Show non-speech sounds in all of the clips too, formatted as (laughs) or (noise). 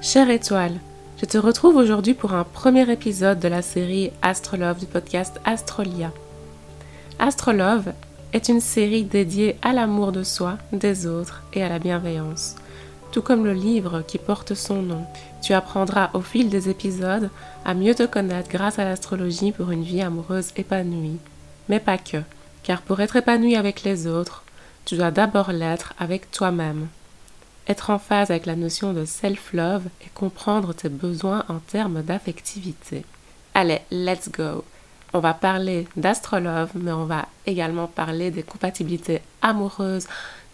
Chère étoile, je te retrouve aujourd'hui pour un premier épisode de la série Astrolove du podcast Astrolia. Astrolove est une série dédiée à l'amour de soi, des autres et à la bienveillance. Tout comme le livre qui porte son nom, tu apprendras au fil des épisodes à mieux te connaître grâce à l'astrologie pour une vie amoureuse épanouie. Mais pas que, car pour être épanoui avec les autres, tu dois d'abord l'être avec toi-même. Être en phase avec la notion de self-love et comprendre tes besoins en termes d'affectivité. Allez, let's go! On va parler d'astrolove, mais on va également parler des compatibilités amoureuses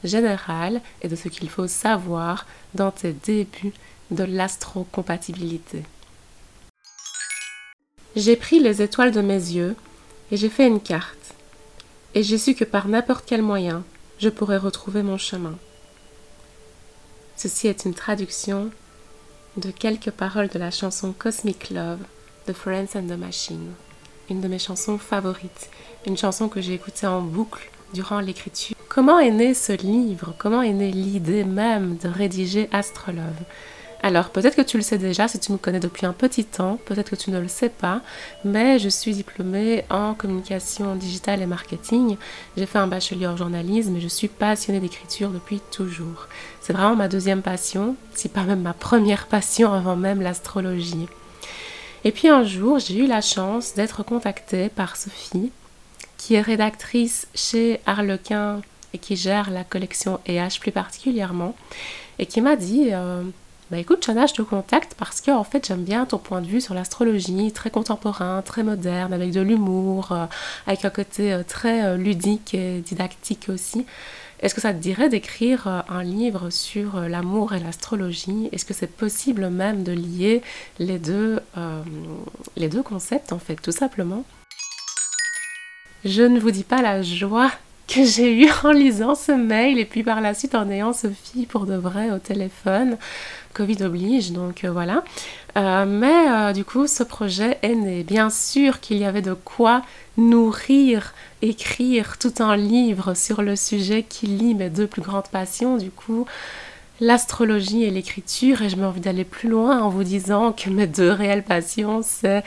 générales et de ce qu'il faut savoir dans tes débuts de l'astrocompatibilité. J'ai pris les étoiles de mes yeux et j'ai fait une carte. Et j'ai su que par n'importe quel moyen, je pourrais retrouver mon chemin. Ceci est une traduction de quelques paroles de la chanson Cosmic Love de Friends and the Machine, une de mes chansons favorites, une chanson que j'ai écoutée en boucle durant l'écriture. Comment est né ce livre? Comment est née l'idée même de rédiger Astrolove? Alors, peut-être que tu le sais déjà si tu me connais depuis un petit temps, peut-être que tu ne le sais pas, mais je suis diplômée en communication digitale et marketing. J'ai fait un bachelier en journalisme et je suis passionnée d'écriture depuis toujours. C'est vraiment ma deuxième passion, si pas même ma première passion avant même l'astrologie. Et puis un jour, j'ai eu la chance d'être contactée par Sophie, qui est rédactrice chez Harlequin et qui gère la collection EH plus particulièrement, et qui m'a dit euh, bah écoute Chana, je te contacte parce que en fait j'aime bien ton point de vue sur l'astrologie, très contemporain, très moderne, avec de l'humour, euh, avec un côté euh, très euh, ludique et didactique aussi. Est-ce que ça te dirait d'écrire un livre sur l'amour et l'astrologie? Est-ce que c'est possible même de lier les deux, les deux concepts en fait, tout simplement? Je ne vous dis pas la joie que j'ai eu (laughs) en lisant ce mail et puis par la suite en ayant Sophie pour de vrai au téléphone. Covid oblige, donc euh, voilà. Euh, mais euh, du coup, ce projet est né. Bien sûr qu'il y avait de quoi nourrir, écrire tout un livre sur le sujet qui lie mes deux plus grandes passions, du coup, l'astrologie et l'écriture. Et je m'ai envie d'aller plus loin en vous disant que mes deux réelles passions, c'est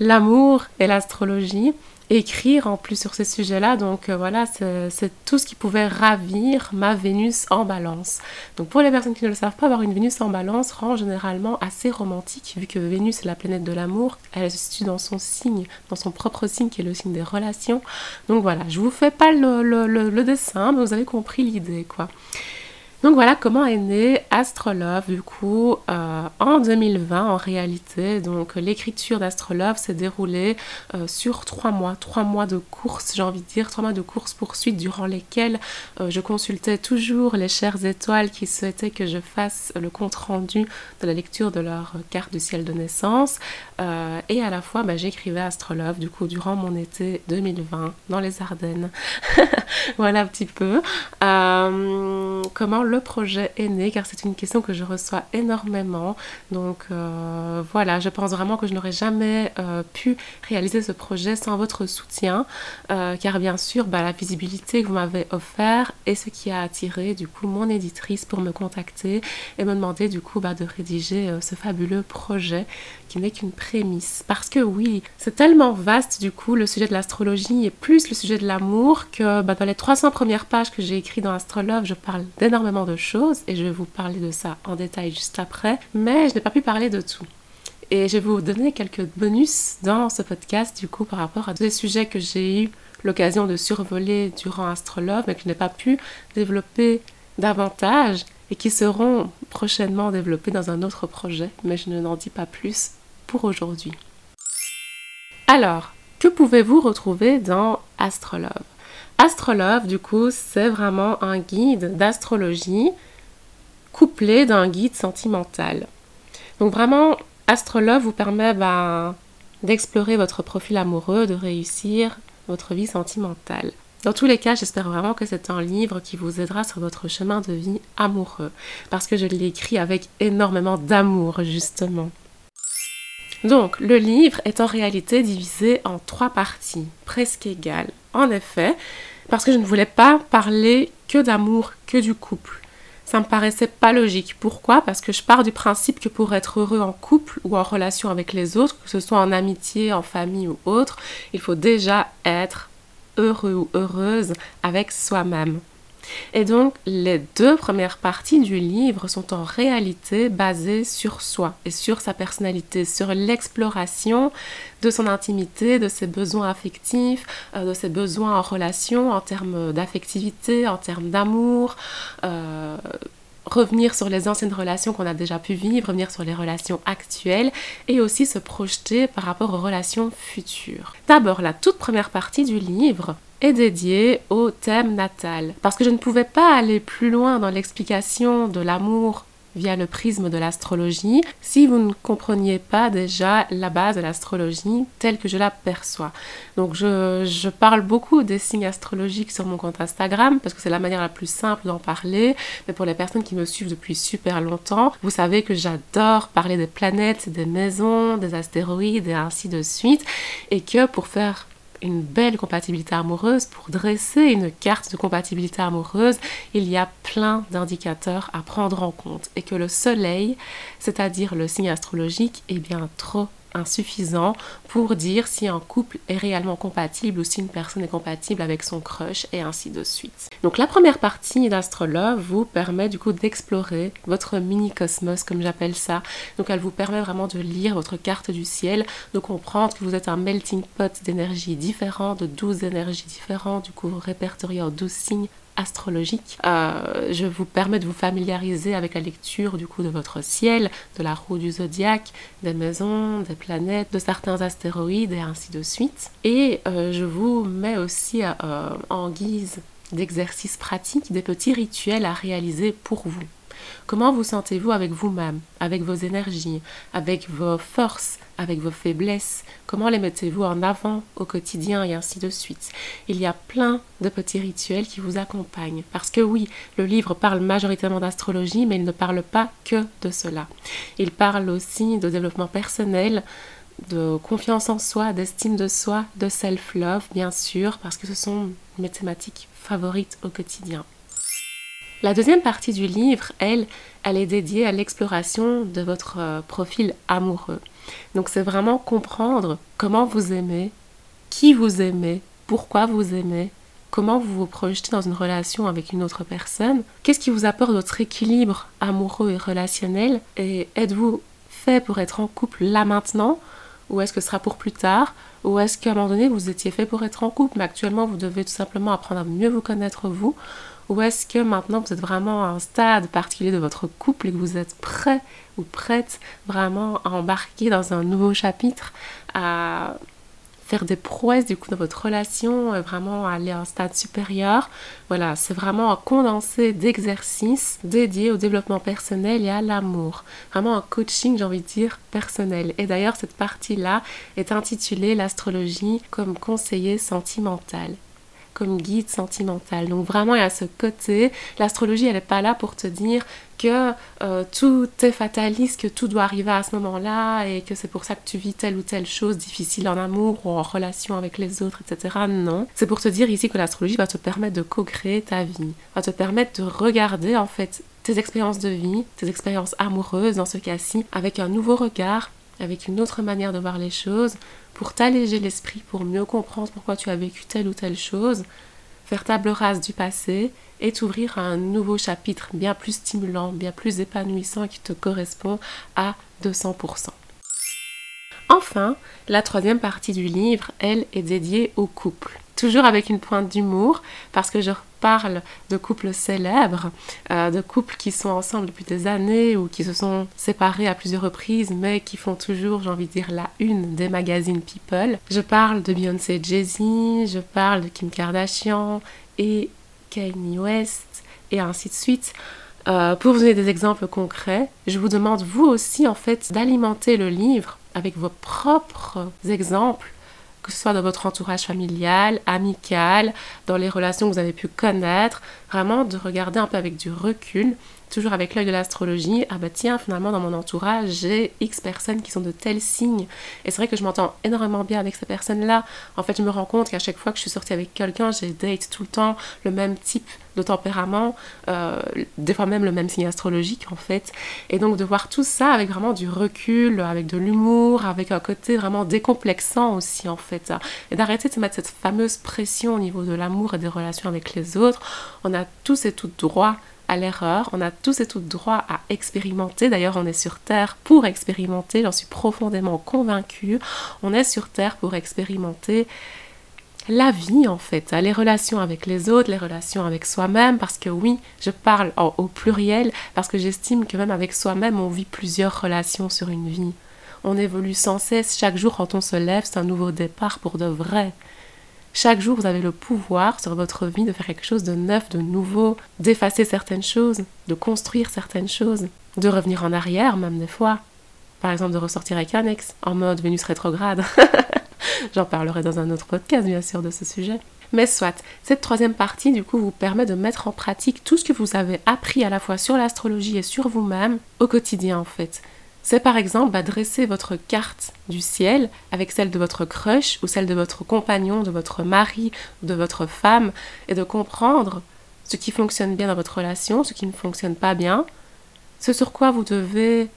l'amour et l'astrologie écrire en plus sur ces sujets-là. Donc euh, voilà, c'est tout ce qui pouvait ravir ma Vénus en balance. Donc pour les personnes qui ne le savent pas, avoir une Vénus en balance rend généralement assez romantique, vu que Vénus est la planète de l'amour, elle se situe dans son signe, dans son propre signe qui est le signe des relations. Donc voilà, je vous fais pas le, le dessin, mais vous avez compris l'idée quoi. Donc voilà comment est né Astrolove du coup euh, en 2020 en réalité. Donc l'écriture d'Astrolove s'est déroulée euh, sur trois mois, trois mois de course, j'ai envie de dire, trois mois de course poursuite durant lesquels euh, je consultais toujours les chères étoiles qui souhaitaient que je fasse le compte rendu de la lecture de leur carte du ciel de naissance. et à la fois bah, j'écrivais Astrolove du coup durant mon été 2020 dans les Ardennes. (laughs) voilà un petit peu. comment le projet est né car c'est une question que je reçois énormément. Donc euh, voilà, je pense vraiment que je n'aurais jamais euh, pu réaliser ce projet sans votre soutien euh, car bien sûr bah, la visibilité que vous m'avez offert est ce qui a attiré du coup mon éditrice pour me contacter et me demander du coup bah, de rédiger ce fabuleux projet qui n'est qu'une prémisse. Parce que oui, c'est tellement vaste du coup le sujet de l'astrologie et plus le sujet de l'amour que bah, dans les 300 premières pages que j'ai écrites dans Astrolove, je parle d'énormément de choses et je vais vous parler de ça en détail juste après. Mais je n'ai pas pu parler de tout. Et je vais vous donner quelques bonus dans ce podcast du coup par rapport à des sujets que j'ai eu l'occasion de survoler durant Astrolove mais que je n'ai pas pu développer davantage et qui seront prochainement développés dans un autre projet, mais je ne n'en dis pas plus aujourd'hui. Alors, que pouvez-vous retrouver dans Astrolove Astrolove, du coup, c'est vraiment un guide d'astrologie couplé d'un guide sentimental. Donc vraiment, Astrolove vous permet ben, d'explorer votre profil amoureux, de réussir votre vie sentimentale. Dans tous les cas, j'espère vraiment que c'est un livre qui vous aidera sur votre chemin de vie amoureux, parce que je l'ai écrit avec énormément d'amour, justement. Donc, le livre est en réalité divisé en trois parties, presque égales. En effet, parce que je ne voulais pas parler que d'amour, que du couple. ça me paraissait pas logique. Pourquoi? Parce que je pars du principe que pour être heureux en couple ou en relation avec les autres, que ce soit en amitié, en famille ou autre, il faut déjà être heureux ou heureuse avec soi-même. Et donc, les deux premières parties du livre sont en réalité basées sur soi et sur sa personnalité, sur l'exploration de son intimité, de ses besoins affectifs, euh, de ses besoins en relation, en termes d'affectivité, en termes d'amour. Euh, revenir sur les anciennes relations qu'on a déjà pu vivre, revenir sur les relations actuelles et aussi se projeter par rapport aux relations futures. D'abord, la toute première partie du livre est dédiée au thème natal parce que je ne pouvais pas aller plus loin dans l'explication de l'amour via le prisme de l'astrologie si vous ne compreniez pas déjà la base de l'astrologie telle que je la perçois. Donc je, je, parle beaucoup des signes astrologiques sur mon compte Instagram parce que c'est la manière la plus simple d'en parler. Mais pour les personnes qui me suivent depuis super longtemps, vous savez que j'adore parler des planètes, des maisons, des astéroïdes et ainsi de suite. Et que pour faire une belle compatibilité amoureuse, pour dresser une carte de compatibilité amoureuse, il y a plein d'indicateurs à prendre en compte et que le soleil, c'est-à-dire le signe astrologique, est bien trop insuffisant pour dire si un couple est réellement compatible ou si une personne est compatible avec son crush et ainsi de suite. Donc la première partie d'Astrolove vous permet du coup d'explorer votre mini cosmos comme j'appelle ça. Donc elle vous permet vraiment de lire votre carte du ciel, de comprendre que vous êtes un melting pot d'énergie différentes, de 12 énergies différentes, du coup répertorié en 12 signes astrologique. Euh, je vous permets de vous familiariser avec la lecture du coup de votre ciel, de la roue du zodiaque, des maisons, des planètes, de certains astéroïdes et ainsi de suite. Et euh, je vous mets aussi euh, en guise d'exercice pratique des petits rituels à réaliser pour vous. Comment vous sentez-vous avec vous-même, avec vos énergies, avec vos forces, avec vos faiblesses? Comment les mettez-vous en avant au quotidien et ainsi de suite? Il y a plein de petits rituels qui vous accompagnent. Parce que oui, le livre parle majoritairement d'astrologie, mais il ne parle pas que de cela. Il parle aussi de développement personnel, de confiance en soi, d'estime de soi, de self-love, bien sûr, parce que ce sont mes thématiques favorites au quotidien. La deuxième partie du livre, elle, elle est dédiée à l'exploration de votre euh, profil amoureux. Donc c'est vraiment comprendre comment vous aimez, qui vous aimez, pourquoi vous aimez, comment vous vous projetez dans une relation avec une autre personne, qu'est-ce qui vous apporte votre équilibre amoureux et relationnel, et êtes-vous fait pour être en couple là maintenant, ou est-ce que ce sera pour plus tard, ou est-ce qu'à un moment donné vous étiez fait pour être en couple, mais actuellement vous devez tout simplement apprendre à mieux vous connaître vous, ou est-ce que maintenant vous êtes vraiment à un stade particulier de votre couple et que vous êtes prêt ou prête vraiment à embarquer dans un nouveau chapitre, à faire des prouesses du coup dans votre relation, vraiment aller à un stade supérieur? Voilà, c'est vraiment un condensé d'exercices dédiés au développement personnel et à l'amour. Vraiment un coaching, j'ai envie de dire, personnel. Et d'ailleurs, cette partie-là est intitulée L'astrologie comme conseiller sentimental comme guide sentimental. Donc vraiment, il y a ce côté, l'astrologie, elle n'est pas là pour te dire que euh, tout est fataliste, que tout doit arriver à ce moment-là et que c'est pour ça que tu vis telle ou telle chose difficile en amour ou en relation avec les autres, etc. Non. C'est pour te dire ici que l'astrologie va te permettre de co-créer ta vie, va te permettre de regarder en fait tes expériences de vie, tes expériences amoureuses dans ce cas-ci, avec un nouveau regard, avec une autre manière de voir les choses, pour t'alléger l'esprit, pour mieux comprendre pourquoi tu as vécu telle ou telle chose, faire table rase du passé et t'ouvrir à un nouveau chapitre bien plus stimulant, bien plus épanouissant qui te correspond à 200%. Enfin, la troisième partie du livre, elle, est dédiée au couple. Toujours avec une pointe d'humour, parce que je parle de couples célèbres, euh, de couples qui sont ensemble depuis des années ou qui se sont séparés à plusieurs reprises, mais qui font toujours, j'ai envie de dire, la une des magazines People. Je parle de Beyoncé et Jay-Z, je parle de Kim Kardashian et Kanye West, et ainsi de suite. Euh, pour vous donner des exemples concrets, je vous demande vous aussi en fait d'alimenter le livre avec vos propres exemples que ce soit dans votre entourage familial, amical, dans les relations que vous avez pu connaître, vraiment de regarder un peu avec du recul toujours avec l'œil de l'astrologie, ah bah tiens, finalement dans mon entourage, j'ai X personnes qui sont de tels signes. Et c'est vrai que je m'entends énormément bien avec ces personnes-là. En fait, je me rends compte qu'à chaque fois que je suis sortie avec quelqu'un, j'ai date tout le temps le même type de tempérament, euh, des fois même le même signe astrologique en fait. Et donc de voir tout ça avec vraiment du recul, avec de l'humour, avec un côté vraiment décomplexant aussi en fait. Et d'arrêter de mettre cette fameuse pression au niveau de l'amour et des relations avec les autres. On a tous et toutes droit l'erreur, on a tous et toutes droit à expérimenter. D'ailleurs, on est sur Terre pour expérimenter, j'en suis profondément convaincue. On est sur Terre pour expérimenter la vie en fait, les relations avec les autres, les relations avec soi-même, parce que oui, je parle au pluriel, parce que j'estime que même avec soi-même, on vit plusieurs relations sur une vie. On évolue sans cesse, chaque jour quand on se lève, c'est un nouveau départ pour de vrai. Chaque jour, vous avez le pouvoir sur votre vie de faire quelque chose de neuf, de nouveau, d'effacer certaines choses, de construire certaines choses, de revenir en arrière même des fois. Par exemple, de ressortir avec un ex en mode Vénus rétrograde. (laughs) J'en parlerai dans un autre podcast, bien sûr, de ce sujet. Mais soit, cette troisième partie, du coup, vous permet de mettre en pratique tout ce que vous avez appris à la fois sur l'astrologie et sur vous-même au quotidien, en fait c'est par exemple bah, dresser votre carte du ciel avec celle de votre crush ou celle de votre compagnon, de votre mari, de votre femme, et de comprendre ce qui fonctionne bien dans votre relation, ce qui ne fonctionne pas bien, ce sur quoi vous devez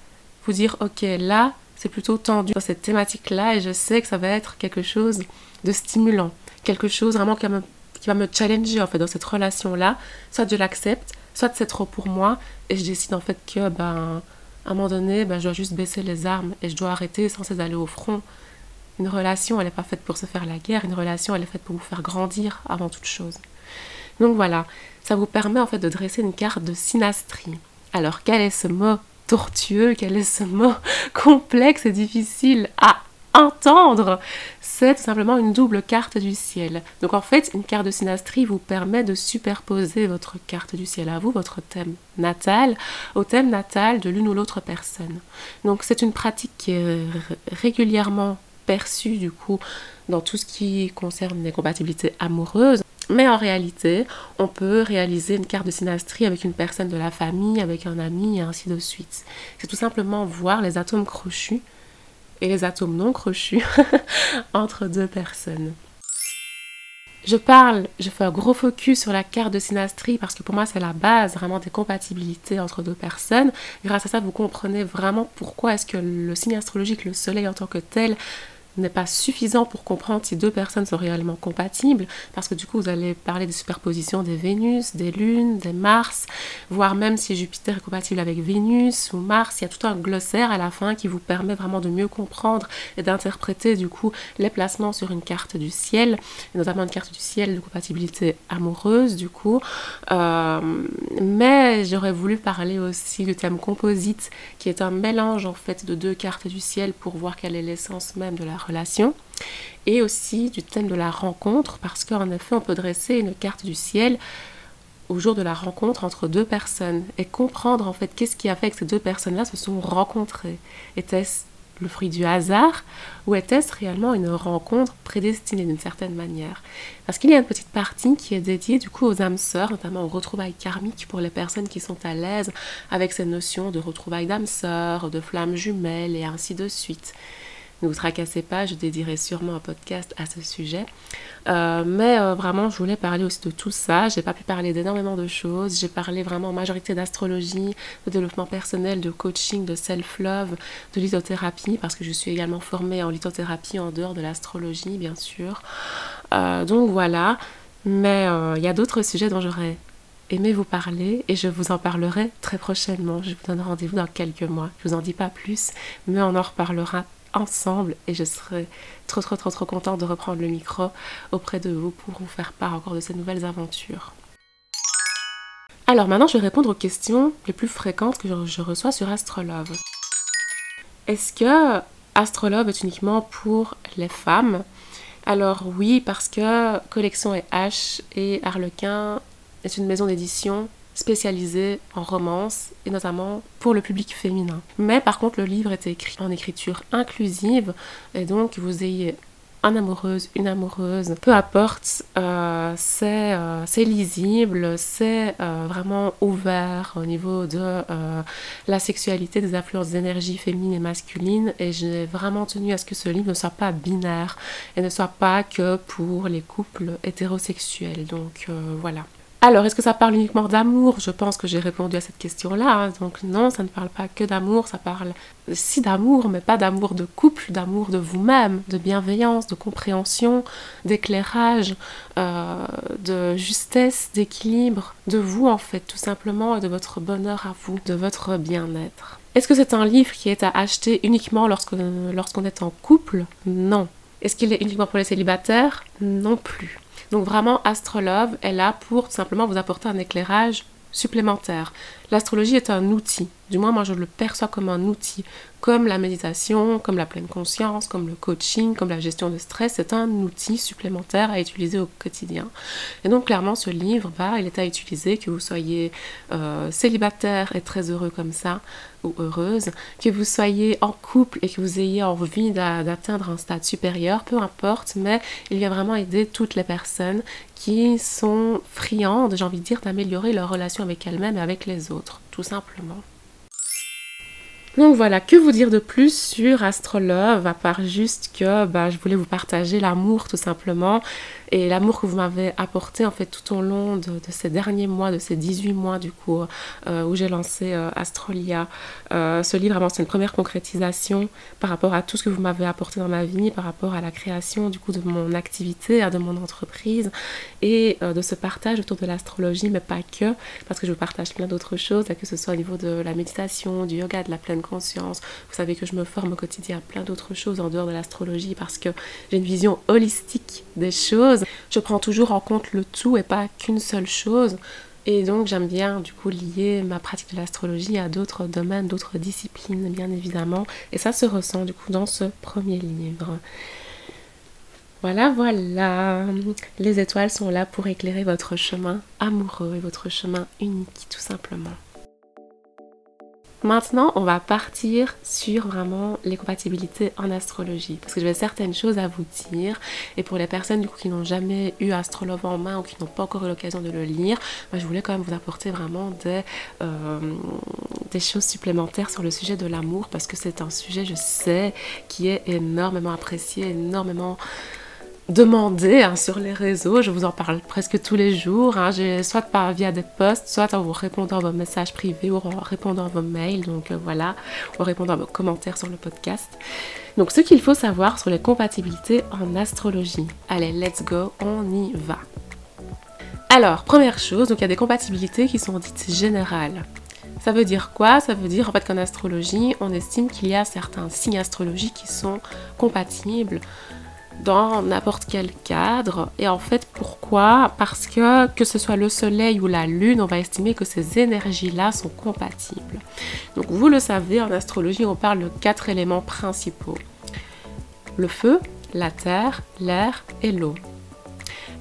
vous dire, ok, là, c'est plutôt tendu dans cette thématique-là, et je sais que ça va être quelque chose de stimulant, quelque chose vraiment qui va me, qui va me challenger en fait dans cette relation-là, soit je l'accepte, soit c'est trop pour moi, et je décide en fait que ben à un moment donné, ben, je dois juste baisser les armes et je dois arrêter sans cesse d'aller au front. Une relation, elle n'est pas faite pour se faire la guerre, une relation, elle est faite pour vous faire grandir avant toute chose. Donc voilà, ça vous permet en fait de dresser une carte de synastrie. Alors quel est ce mot tortueux, quel est ce mot (laughs) complexe et difficile? À entendre C'est tout simplement une double carte du ciel. Donc en fait, une carte de synastrie vous permet de superposer votre carte du ciel à vous, votre thème natal, au thème natal de l'une ou l'autre personne. Donc c'est une pratique qui est régulièrement perçue du coup dans tout ce qui concerne les compatibilités amoureuses. Mais en réalité, on peut réaliser une carte de synastrie avec une personne de la famille, avec un ami et ainsi de suite. C'est tout simplement voir les atomes crochus et les atomes non crochus (laughs) entre deux personnes. Je parle, je fais un gros focus sur la carte de synastrie parce que pour moi c'est la base vraiment des compatibilités entre deux personnes. Grâce à ça, vous comprenez vraiment pourquoi est-ce que le signe astrologique, le soleil en tant que tel, n'est pas suffisant pour comprendre si deux personnes sont réellement compatibles, parce que du coup vous allez parler des superpositions des Vénus, des Lunes, des Mars, voire même si Jupiter est compatible avec Vénus ou Mars, il y a tout un glossaire à la fin qui vous permet vraiment de mieux comprendre et d'interpréter du coup les placements sur une carte du ciel, et notamment une carte du ciel de compatibilité amoureuse du coup. Euh, mais j'aurais voulu parler aussi du thème composite, qui est un mélange en fait de deux cartes du ciel pour voir quelle est l'essence même de la et aussi du thème de la rencontre parce qu'en effet on peut dresser une carte du ciel au jour de la rencontre entre deux personnes et comprendre en fait qu'est-ce qui a fait que ces deux personnes-là se sont rencontrées. Était-ce le fruit du hasard ou était-ce réellement une rencontre prédestinée d'une certaine manière? Parce qu'il y a une petite partie qui est dédiée du coup aux âmes sœurs, notamment aux retrouvailles karmiques pour les personnes qui sont à l'aise avec ces notions de retrouvailles d'âmes sœurs, de flammes jumelles et ainsi de suite. Ne vous tracassez pas, je dédierai sûrement un podcast à ce sujet. Euh, mais euh, vraiment, je voulais parler aussi de tout ça. J'ai pas pu parler d'énormément de choses. J'ai parlé vraiment en majorité d'astrologie, de développement personnel, de coaching, de self-love, de lithothérapie, parce que je suis également formée en lithothérapie en dehors de l'astrologie, bien sûr. Euh, donc voilà. Mais il y a d'autres sujets dont j'aurais aimé vous parler et je vous en parlerai très prochainement. Je vous donne rendez-vous dans quelques mois. Je vous en dis pas plus, mais on en reparlera ensemble et je serai trop trop trop trop contente de reprendre le micro auprès de vous pour vous faire part encore de ces nouvelles aventures. Alors maintenant je vais répondre aux questions les plus fréquentes que je reçois sur Astrolove. Est-ce que Astrolove est uniquement pour les femmes? Alors oui parce que Collection H et Harlequin est une maison d'édition spécialisé en romance et notamment pour le public féminin. Mais par contre, le livre est écrit en écriture inclusive et donc vous ayez un amoureuse, une amoureuse, peu importe, euh, c'est lisible, c'est vraiment ouvert au niveau de la sexualité, des influences d'énergie féminine et masculine. Et j'ai vraiment tenu à ce que ce livre ne soit pas binaire et ne soit pas que pour les couples hétérosexuels. Donc voilà. Alors, est-ce que ça parle uniquement d'amour? Je pense que j'ai répondu à cette question-là. Hein. Donc non, ça ne parle pas que d'amour, ça parle si d'amour, mais pas d'amour de couple, d'amour de vous-même, de bienveillance, de compréhension, d'éclairage, euh, de justesse, d'équilibre, de vous en fait, tout simplement, et de votre bonheur à vous, de votre bien-être. Est-ce que c'est un livre qui est à acheter uniquement lorsqu'on est en couple? Non. Est-ce qu'il est uniquement pour les célibataires? Non plus. Donc vraiment, Astrolove est là pour simplement vous apporter un éclairage supplémentaire. L'astrologie est un outil, du moins moi je le perçois comme un outil, comme la méditation, comme la pleine conscience, comme le coaching, comme la gestion de stress, c'est un outil supplémentaire à utiliser au quotidien. Et donc clairement ce livre, bah, il est à utiliser, que vous soyez euh, célibataire et très heureux comme ça, ou heureuse, que vous soyez en couple et que vous ayez envie d'atteindre un stade supérieur, peu importe, mais il vient vraiment aider toutes les personnes qui sont friandes, j'ai envie de dire, d'améliorer leur relation avec elles-mêmes et avec les autres, tout simplement. Donc voilà, que vous dire de plus sur Astrolove, à part juste que bah, je voulais vous partager l'amour tout simplement, et l'amour que vous m'avez apporté en fait tout au long de, ces derniers mois, de ces 18 mois du coup, euh, où j'ai lancé euh, Astrolia. Euh, ce livre, vraiment, c'est une première concrétisation par rapport à tout ce que vous m'avez apporté dans ma vie, par rapport à la création du coup de mon activité, de mon entreprise, et de ce partage autour de l'astrologie, mais pas que, parce que je vous partage plein d'autres choses, que ce soit au niveau de la méditation, du yoga, de la pleine conscience. Vous savez que je me forme au quotidien à plein d'autres choses en dehors de l'astrologie parce que j'ai une vision holistique des choses. Je prends toujours en compte le tout et pas qu'une seule chose. Et donc j'aime bien du coup lier ma pratique de l'astrologie à d'autres domaines, d'autres disciplines bien évidemment. Et ça se ressent du coup dans ce premier livre. Voilà, voilà. Les étoiles sont là pour éclairer votre chemin amoureux et votre chemin unique tout simplement. Maintenant, on va partir sur vraiment les compatibilités en astrologie. Parce que j'avais certaines choses à vous dire. Et pour les personnes qui n'ont jamais eu Astrolove en main ou qui n'ont pas encore eu l'occasion de le lire, bah, je voulais quand même vous apporter vraiment des, euh, des choses supplémentaires sur le sujet de l'amour. Parce que c'est un sujet, je sais, qui est énormément apprécié, énormément demandez hein, sur les réseaux. Je vous en parle presque tous les jours, hein. soit par, via des posts, soit en vous répondant à vos messages privés ou en répondant à vos mails. Donc euh, voilà, en répondant à vos commentaires sur le podcast. Donc ce qu'il faut savoir sur les compatibilités en astrologie. Allez, let's go, on y va. Alors, première chose, donc il y a des compatibilités qui sont dites générales. Ça veut dire quoi? Ça veut dire en fait qu'en astrologie, on estime qu'il y a certains signes astrologiques qui sont compatibles dans n'importe quel cadre. Et en fait, pourquoi? Parce que que ce soit le Soleil ou la Lune, on va estimer que ces énergies-là sont compatibles. Donc vous le savez, en astrologie, on parle de quatre éléments principaux. Le feu, la terre, l'air et l'eau.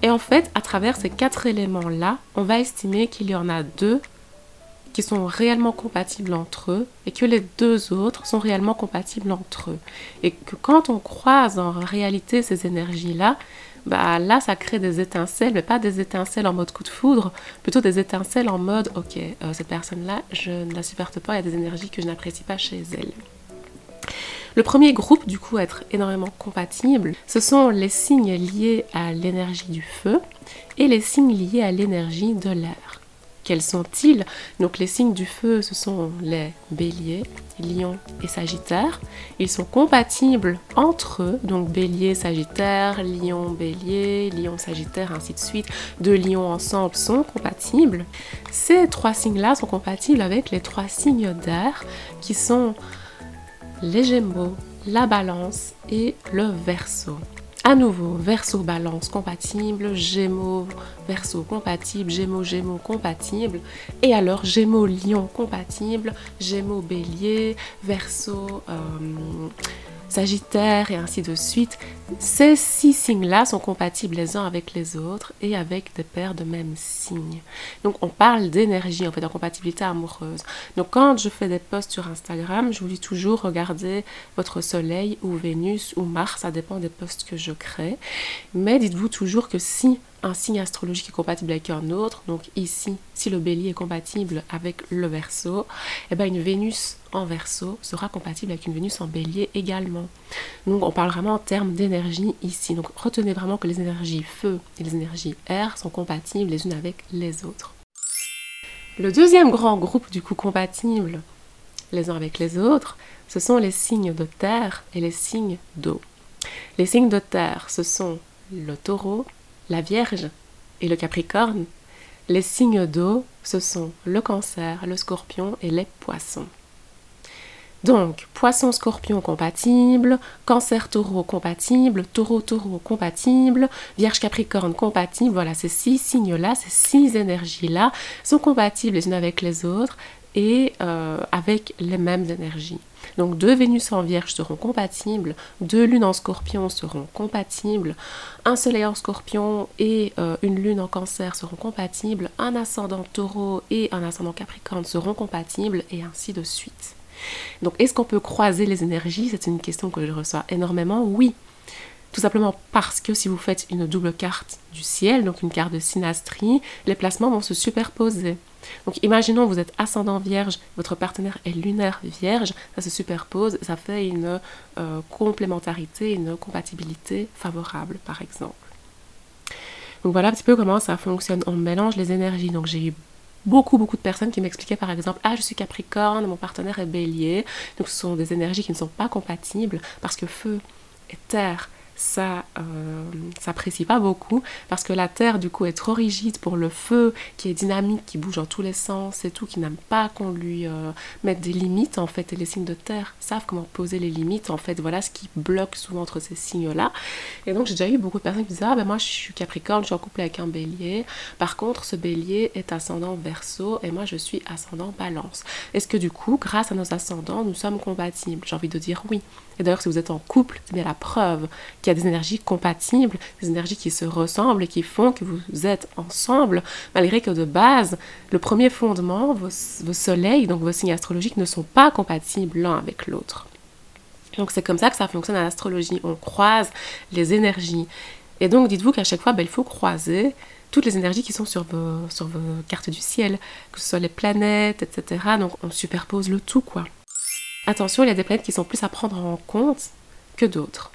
Et en fait, à travers ces quatre éléments-là, on va estimer qu'il y en a deux qui sont réellement compatibles entre eux et que les deux autres sont réellement compatibles entre eux. Et que quand on croise en réalité ces énergies-là, bah là ça crée des étincelles, mais pas des étincelles en mode coup de foudre, plutôt des étincelles en mode ok, euh, cette personne-là, je ne la supporte pas, il y a des énergies que je n'apprécie pas chez elle. Le premier groupe, du coup, à être énormément compatible, ce sont les signes liés à l'énergie du feu et les signes liés à l'énergie de l'air. Quels sont-ils Donc les signes du feu, ce sont les béliers, lions et sagittaires. Ils sont compatibles entre eux, donc bélier, sagittaire, lion, bélier, lion, sagittaire, ainsi de suite. Deux lions ensemble sont compatibles. Ces trois signes-là sont compatibles avec les trois signes d'air qui sont les gémeaux, la balance et le verso. À nouveau, verso balance compatible, gémeaux verso compatible, gémeaux gémeaux compatible, et alors gémeaux lion compatible, gémeaux bélier, verso euh, Sagittaire et ainsi de suite. Ces six signes-là sont compatibles les uns avec les autres et avec des paires de même signe. Donc on parle d'énergie, en fait, en compatibilité amoureuse. Donc quand je fais des posts sur Instagram, je vous dis toujours regardez votre soleil ou Vénus ou Mars, ça dépend des posts que je crée. Mais dites-vous toujours que si un signe astrologique est compatible avec un autre, donc ici, si le bélier est compatible avec le verso, eh bien une Vénus en verso sera compatible avec une Vénus en bélier également. Donc on parle vraiment en termes d'énergie ici. Donc retenez vraiment que les énergies feu et les énergies air sont compatibles les unes avec les autres. Le deuxième grand groupe du coup compatible les uns avec les autres, ce sont les signes de terre et les signes d'eau. Les signes de terre, ce sont le taureau, la Vierge et le Capricorne. Les signes d'eau, ce sont le cancer, le scorpion et les poissons. Donc, poisson-scorpion compatible, cancer-taureau compatible, taureau-taureau compatible, vierge-capricorne compatible. Voilà, ces six signes-là, ces six énergies-là sont compatibles les unes avec les autres et euh, avec les mêmes énergies. Donc deux Vénus en Vierge seront compatibles, deux lunes en Scorpion seront compatibles, un Soleil en Scorpion et euh, une lune en Cancer seront compatibles, un ascendant Taureau et un ascendant Capricorne seront compatibles et ainsi de suite. Donc est-ce qu'on peut croiser les énergies? C'est une question que je reçois énormément. Oui, tout simplement parce que si vous faites une double carte du ciel, donc une carte de synastrie, les placements vont se superposer. Donc imaginons vous êtes ascendant vierge, votre partenaire est lunaire vierge, ça se superpose, ça fait une euh, complémentarité, une compatibilité favorable par exemple. Donc voilà un petit peu comment ça fonctionne. On mélange les énergies. Donc j'ai eu beaucoup beaucoup de personnes qui m'expliquaient par exemple ah je suis Capricorne, mon partenaire est Bélier. Donc ce sont des énergies qui ne sont pas compatibles parce que feu et terre ça euh, s'apprécie pas beaucoup parce que la terre du coup est trop rigide pour le feu qui est dynamique, qui bouge dans tous les sens et tout, qui n'aime pas qu'on lui euh, mette des limites en fait les signes de terre savent comment poser les limites en fait voilà ce qui bloque souvent entre ces signes là et donc j'ai déjà eu beaucoup de personnes qui disaient ah ben moi je suis capricorne je suis en couple avec un bélier. Par contre ce bélier est ascendant verso et moi je suis ascendant balance. Est-ce que du coup grâce à nos ascendants nous sommes compatibles? J'ai envie de dire oui. Et d'ailleurs, si vous êtes en couple, c'est bien la preuve qu'il y a des énergies compatibles, des énergies qui se ressemblent et qui font que vous êtes ensemble, malgré que de base, le premier fondement, vos, soleils, donc vos signes astrologiques, ne sont pas compatibles l'un avec l'autre. Donc c'est comme ça que ça fonctionne à l'astrologie. On croise les énergies. Et donc dites-vous qu'à chaque fois, ben, il faut croiser toutes les énergies qui sont sur vos, cartes du ciel, que ce soit les planètes, etc. Donc on superpose le tout, quoi. Attention, il y a des planètes qui sont plus à prendre en compte que d'autres.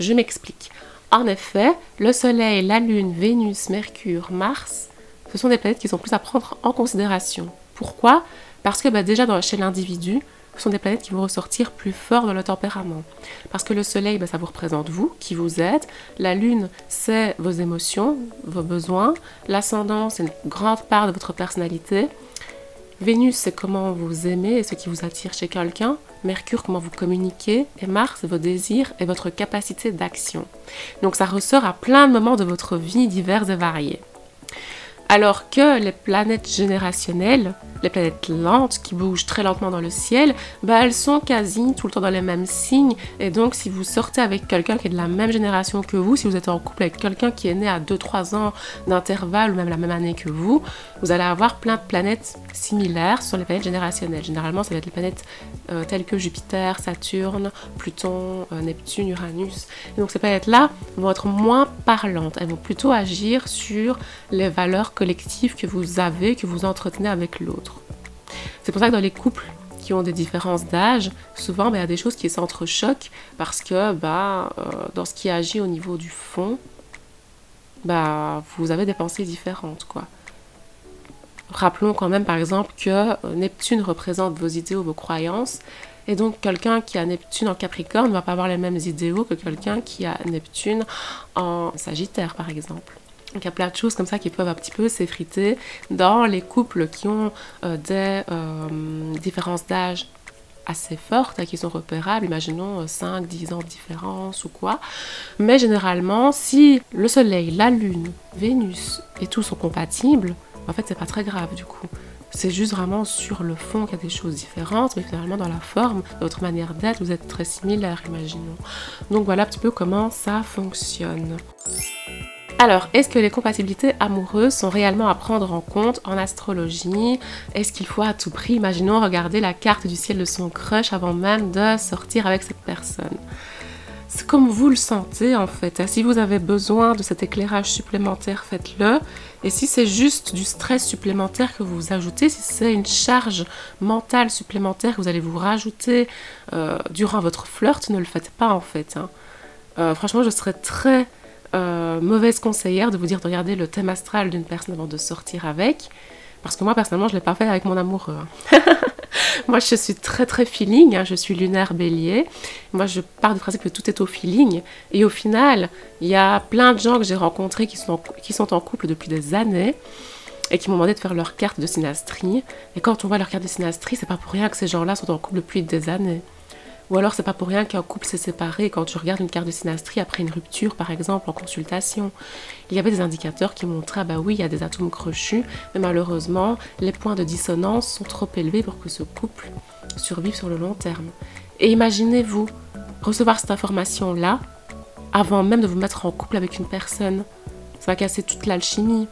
Je m'explique. En effet, le Soleil, la Lune, Vénus, Mercure, Mars, ce sont des planètes qui sont plus à prendre en considération. Pourquoi? Parce que bah, déjà chez l'individu, ce sont des planètes qui vont ressortir plus fort dans le tempérament. Parce que le Soleil, bah, ça vous représente vous, qui vous êtes. La Lune, c'est vos émotions, vos besoins. L'ascendant, c'est une grande part de votre personnalité. Vénus, c'est comment vous aimez et ce qui vous attire chez quelqu'un. Mercure, comment vous communiquez. Et Mars, vos désirs et votre capacité d'action. Donc ça ressort à plein de moments de votre vie divers et variés. Alors que les planètes générationnelles, les planètes lentes qui bougent très lentement dans le ciel, bah, elles sont quasi tout le temps dans les mêmes signes. Et donc, si vous sortez avec quelqu'un qui est de la même génération que vous, si vous êtes en couple avec quelqu'un qui est né à 2-3 ans d'intervalle ou même la même année que vous, vous allez avoir plein de planètes similaires sur les planètes générationnelles. Généralement, ça va être les planètes euh, telles que Jupiter, Saturne, Pluton, euh, Neptune, Uranus. Et donc, ces planètes-là vont être moins parlantes. Elles vont plutôt agir sur les valeurs collectives que vous avez, que vous entretenez avec l'autre. C'est pour ça que dans les couples qui ont des différences d'âge, souvent ben, il y a des choses qui s'entrechoquent parce que bah, euh, dans ce qui agit au niveau du fond, bah, vous avez des pensées différentes. quoi. Rappelons quand même par exemple que Neptune représente vos idéaux, vos croyances, et donc quelqu'un qui a Neptune en Capricorne ne va pas avoir les mêmes idéaux que quelqu'un qui a Neptune en Sagittaire par exemple. Donc il y a plein de choses comme ça qui peuvent un petit peu s'effriter dans les couples qui ont euh, des euh, différences d'âge assez fortes, hein, qui sont repérables, imaginons 5, euh, 10 ans de différence ou quoi. Mais généralement, si le Soleil, la Lune, Vénus et tout sont compatibles, en fait c'est pas très grave du coup. C'est juste vraiment sur le fond qu'il y a des choses différentes, mais finalement dans la forme, dans votre manière d'être, vous êtes très similaires, imaginons. Donc voilà un petit peu comment ça fonctionne. Alors, est-ce que les compatibilités amoureuses sont réellement à prendre en compte en astrologie? Est-ce qu'il faut à tout prix, imaginons, regarder la carte du ciel de son crush avant même de sortir avec cette personne? C'est comme vous le sentez en fait. Si vous avez besoin de cet éclairage supplémentaire, faites-le. Et si c'est juste du stress supplémentaire que vous ajoutez, si c'est une charge mentale supplémentaire que vous allez vous rajouter euh, durant votre flirt, ne le faites pas en fait. Hein. Euh, franchement, je serais très euh, mauvaise conseillère de vous dire de regarder le thème astral d'une personne avant de sortir avec. Parce que moi, personnellement, je ne l'ai pas fait avec mon amoureux. Hein. (laughs) Moi, je suis très très feeling, hein. je suis lunaire bélier. Moi, je pars du principe que tout est au feeling. Et au final, il y a plein de gens que j'ai rencontrés qui sont, qui sont en couple depuis des années et qui m'ont demandé de faire leur carte de synastrie. Et quand on voit leur carte de synastrie, c'est pas pour rien que ces gens-là sont en couple depuis des années. Ou alors c'est pas pour rien qu'un couple s'est séparé quand tu regardes une carte de synastrie après une rupture par exemple en consultation. Il y avait des indicateurs qui montraient ah bah oui il y a des atomes crochus mais malheureusement les points de dissonance sont trop élevés pour que ce couple survive sur le long terme. Et imaginez-vous recevoir cette information là avant même de vous mettre en couple avec une personne. Ça va casser toute l'alchimie.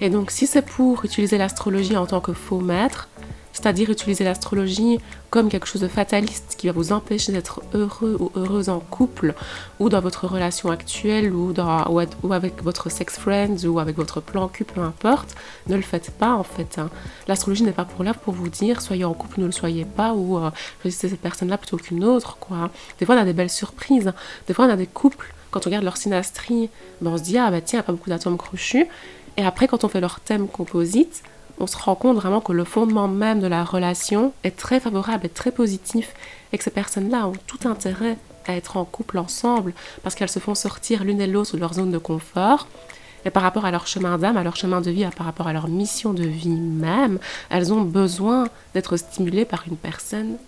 Et donc si c'est pour utiliser l'astrologie en tant que faux maître, c'est-à-dire utiliser l'astrologie comme quelque chose de fataliste qui va vous empêcher d'être heureux ou heureuse en couple ou dans votre relation actuelle ou, dans, ou, avec votre sex friends ou avec votre plan cul, peu importe, ne le faites pas en fait. Hein. L'astrologie n'est pas pour là pour vous dire soyez en couple ou ne le soyez pas ou euh, choisissez cette personne-là plutôt qu'une autre. Quoi. Des fois on a des belles surprises, des fois on a des couples, quand on regarde leur synastrie, ben, on se dit ah bah tiens, il n'y a pas beaucoup d'atomes crochus. Et après, quand on fait leur thème composite, on se rend compte vraiment que le fondement même de la relation est très favorable et très positif et que ces personnes-là ont tout intérêt à être en couple ensemble parce qu'elles se font sortir l'une et l'autre de leur zone de confort. Et par rapport à leur chemin d'âme, à leur chemin de vie, par rapport à leur mission de vie même, elles ont besoin d'être stimulées par une personne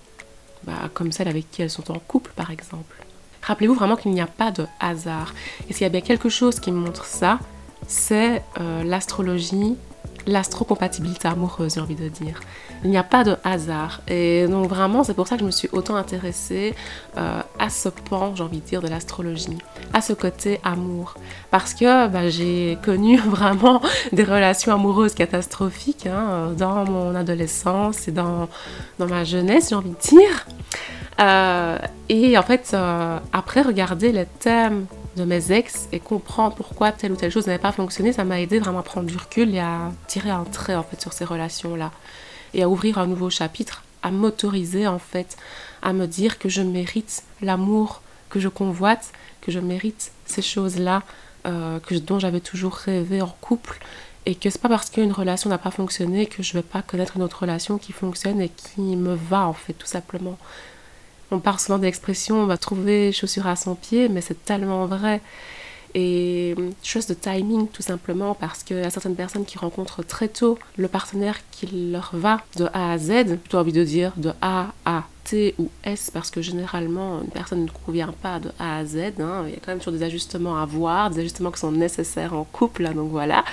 bah, comme celle avec qui elles sont en couple, par exemple. Rappelez-vous vraiment qu'il n'y a pas de hasard. Et s'il y a bien quelque chose qui montre ça, c'est euh, l'astrologie l'astrocompatibilité amoureuse, j'ai envie de dire. Il n'y a pas de hasard. Et donc vraiment, c'est pour ça que je me suis autant intéressée euh, à ce pan, j'ai envie de dire, de l'astrologie, à ce côté amour. Parce que bah, j'ai connu (laughs) vraiment des relations amoureuses catastrophiques hein, dans mon adolescence et dans, dans ma jeunesse, j'ai envie de dire. Euh, et en fait, euh, après regarder les thèmes de mes ex et comprendre pourquoi telle ou telle chose n'avait pas fonctionné, ça m'a aidé vraiment à prendre du recul et à tirer un trait en fait sur ces relations-là et à ouvrir un nouveau chapitre, à m'autoriser en fait à me dire que je mérite l'amour que je convoite, que je mérite ces choses-là euh, que dont j'avais toujours rêvé en couple et que c'est pas parce qu'une relation n'a pas fonctionné que je vais pas connaître une autre relation qui fonctionne et qui me va en fait tout simplement. On parle souvent de l'expression on va trouver chaussure à son pied, mais c'est tellement vrai. Et chose de timing tout simplement parce qu'il y a certaines personnes qui rencontrent très tôt le partenaire qui leur va de A à Z, plutôt envie de dire de A à T ou S parce que généralement une personne ne convient pas de A à Z. Hein. Il y a quand même toujours des ajustements à voir, des ajustements qui sont nécessaires en couple. donc voilà.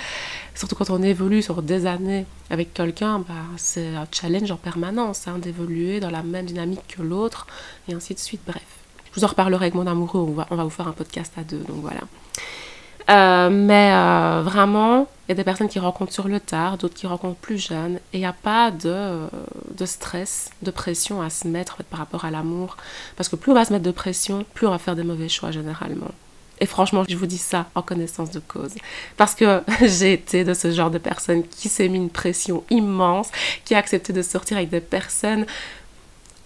Surtout quand on évolue sur des années avec quelqu'un, bah, c'est un challenge en permanence hein, d'évoluer dans la même dynamique que l'autre et ainsi de suite. Bref. Je vous en reparlerai avec mon amoureux, on va, vous faire un podcast à deux, donc voilà. Euh, mais euh, vraiment, il y a des personnes qui rencontrent sur le tard, d'autres qui rencontrent plus jeunes, et il n'y a pas de, de, stress, de pression à se mettre par rapport à l'amour. Parce que plus on va se mettre de pression, plus on va faire des mauvais choix généralement. Et franchement, je vous dis ça en connaissance de cause. Parce que (laughs) j'ai été de ce genre de personne qui s'est mis une pression immense, qui a accepté de sortir avec des personnes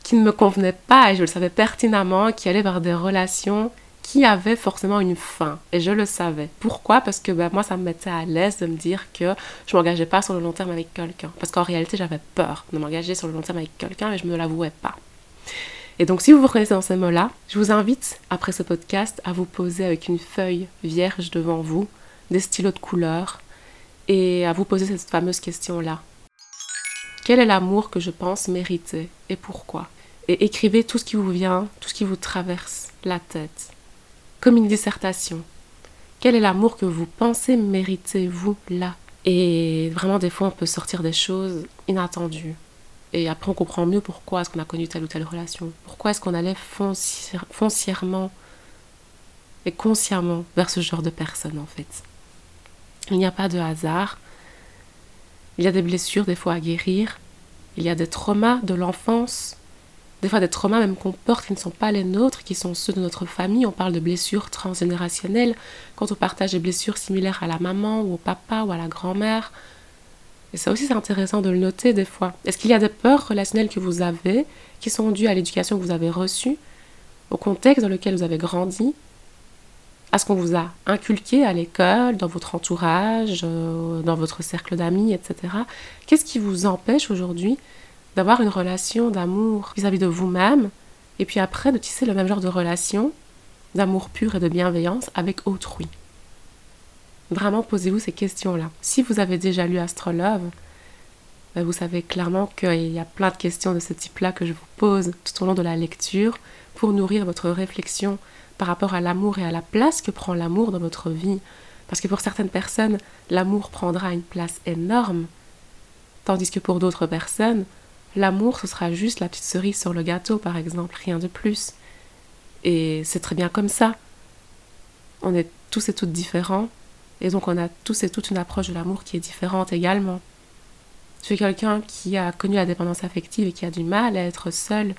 qui ne me convenaient pas, et je le savais pertinemment, qui allaient vers des relations qui avait forcément une fin. Et je le savais. Pourquoi? Parce que ben, moi, ça me mettait à l'aise de me dire que je m'engageais pas sur le long terme avec quelqu'un. Parce qu'en réalité, j'avais peur de m'engager sur le long terme avec quelqu'un, mais je ne me l'avouais pas. Et donc, si vous vous reconnaissez dans ces mots-là, je vous invite, après ce podcast, à vous poser avec une feuille vierge devant vous, des stylos de couleur, et à vous poser cette fameuse question-là. Quel est l'amour que je pense mériter et pourquoi? Et écrivez tout ce qui vous vient, tout ce qui vous traverse la tête comme une dissertation. Quel est l'amour que vous pensez mériter, vous, là? Et vraiment, des fois, on peut sortir des choses inattendues. Et après, on comprend mieux pourquoi est-ce qu'on a connu telle ou telle relation. Pourquoi est-ce qu'on allait foncièrement et consciemment vers ce genre de personne, en fait? Il n'y a pas de hasard. Il y a des blessures, des fois, à guérir. Il y a des traumas de l'enfance des fois des traumas même qu'on porte qui ne sont pas les nôtres, qui sont ceux de notre famille. On parle de blessures transgénérationnelles, quand on partage des blessures similaires à la maman ou au papa ou à la grand-mère. Et ça aussi c'est intéressant de le noter des fois. Est-ce qu'il y a des peurs relationnelles que vous avez qui sont dues à l'éducation que vous avez reçue, au contexte dans lequel vous avez grandi, à ce qu'on vous a inculqué à l'école, dans votre entourage, euh, dans votre cercle d'amis, etc. Qu'est-ce qui vous empêche aujourd'hui d'avoir une relation d'amour vis-à-vis de vous-même, et puis après de tisser le même genre de relation d'amour pur et de bienveillance avec autrui. Vraiment, posez-vous ces questions-là. Si vous avez déjà lu Astrolove, ben, vous savez clairement qu'il y a plein de questions de ce type-là que je vous pose tout au long de la lecture pour nourrir votre réflexion par rapport à l'amour et à la place que prend l'amour dans votre vie. Parce que pour certaines personnes, l'amour prendra une place énorme, tandis que pour d'autres personnes, L'amour, ce sera juste la petite cerise sur le gâteau, par exemple, rien de plus. Et c'est très bien comme ça. On est tous et toutes différents, et donc on a tous et toutes une approche de l'amour qui est différente également. Tu es quelqu'un qui a connu la dépendance affective et qui a du mal à être seul,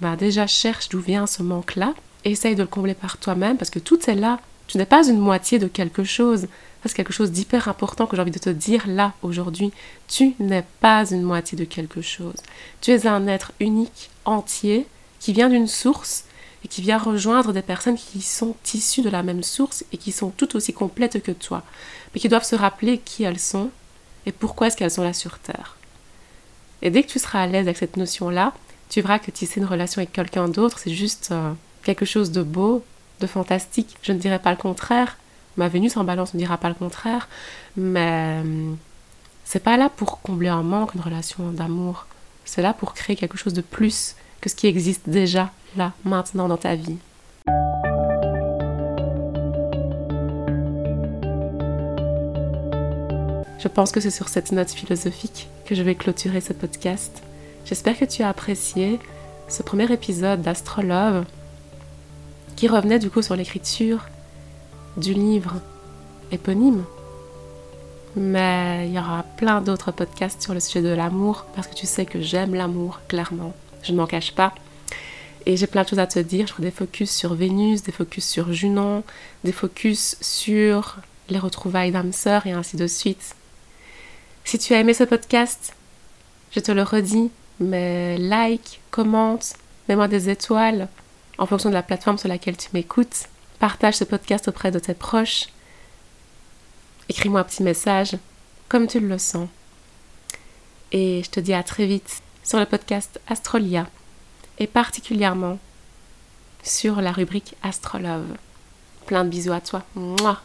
ben déjà cherche d'où vient ce manque-là, essaye de le combler par toi-même, parce que tout est là. Tu n'es pas une moitié de quelque chose c'est quelque chose d'hyper important que j'ai envie de te dire là, aujourd'hui. Tu n'es pas une moitié de quelque chose. Tu es un être unique, entier, qui vient d'une source et qui vient rejoindre des personnes qui sont issues de la même source et qui sont tout aussi complètes que toi, mais qui doivent se rappeler qui elles sont et pourquoi est-ce qu'elles sont là sur Terre. Et dès que tu seras à l'aise avec cette notion-là, tu verras que tisser une relation avec quelqu'un d'autre, c'est juste euh, quelque chose de beau, de fantastique. Je ne dirais pas le contraire, Ma Vénus en balance ne dira pas le contraire, mais euh, c'est pas là pour combler un manque, une relation d'amour. C'est là pour créer quelque chose de plus que ce qui existe déjà là, maintenant dans ta vie. Je pense que c'est sur cette note philosophique que je vais clôturer ce podcast. J'espère que tu as apprécié ce premier épisode d'Astrolove qui revenait du coup sur l'écriture du livre éponyme. Mais il y aura plein d'autres podcasts sur le sujet de l'amour parce que tu sais que j'aime l'amour, clairement. Je ne m'en cache pas. Et j'ai plein de choses à te dire. Je ferai des focus sur Vénus, des focus sur Junon, des focus sur les retrouvailles d'âme sœur et ainsi de suite. Si tu as aimé ce podcast, je te le redis, mais like, commente, mets-moi des étoiles en fonction de la plateforme sur laquelle tu m'écoutes. Partage ce podcast auprès de tes proches. Écris-moi un petit message, comme tu le sens. Et je te dis à très vite sur le podcast Astrolia, et particulièrement sur la rubrique Astrolove. Plein de bisous à toi. Mouah